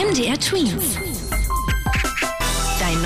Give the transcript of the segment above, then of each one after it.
MDR Twins.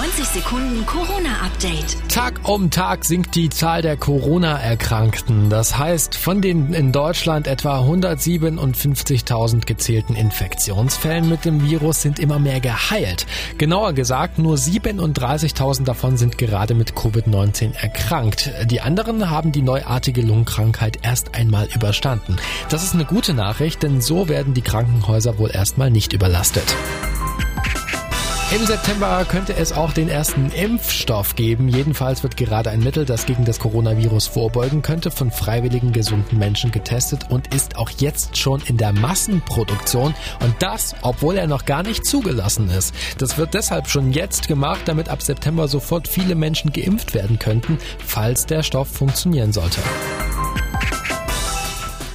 Dein 90 Sekunden Corona-Update. Tag um Tag sinkt die Zahl der Corona-Erkrankten. Das heißt, von den in Deutschland etwa 157.000 gezählten Infektionsfällen mit dem Virus sind immer mehr geheilt. Genauer gesagt, nur 37.000 davon sind gerade mit Covid-19 erkrankt. Die anderen haben die neuartige Lungenkrankheit erst einmal überstanden. Das ist eine gute Nachricht, denn so werden die Krankenhäuser wohl erstmal nicht überlastet. Im September könnte es auch den ersten Impfstoff geben. Jedenfalls wird gerade ein Mittel, das gegen das Coronavirus vorbeugen könnte, von freiwilligen gesunden Menschen getestet und ist auch jetzt schon in der Massenproduktion. Und das, obwohl er noch gar nicht zugelassen ist. Das wird deshalb schon jetzt gemacht, damit ab September sofort viele Menschen geimpft werden könnten, falls der Stoff funktionieren sollte.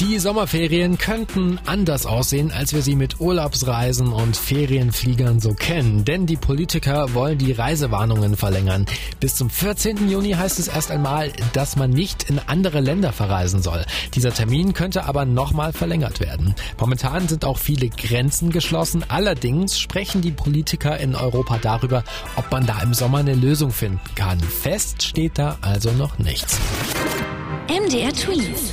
Die Sommerferien könnten anders aussehen, als wir sie mit Urlaubsreisen und Ferienfliegern so kennen. Denn die Politiker wollen die Reisewarnungen verlängern. Bis zum 14. Juni heißt es erst einmal, dass man nicht in andere Länder verreisen soll. Dieser Termin könnte aber nochmal verlängert werden. Momentan sind auch viele Grenzen geschlossen. Allerdings sprechen die Politiker in Europa darüber, ob man da im Sommer eine Lösung finden kann. Fest steht da also noch nichts. MDR Twins.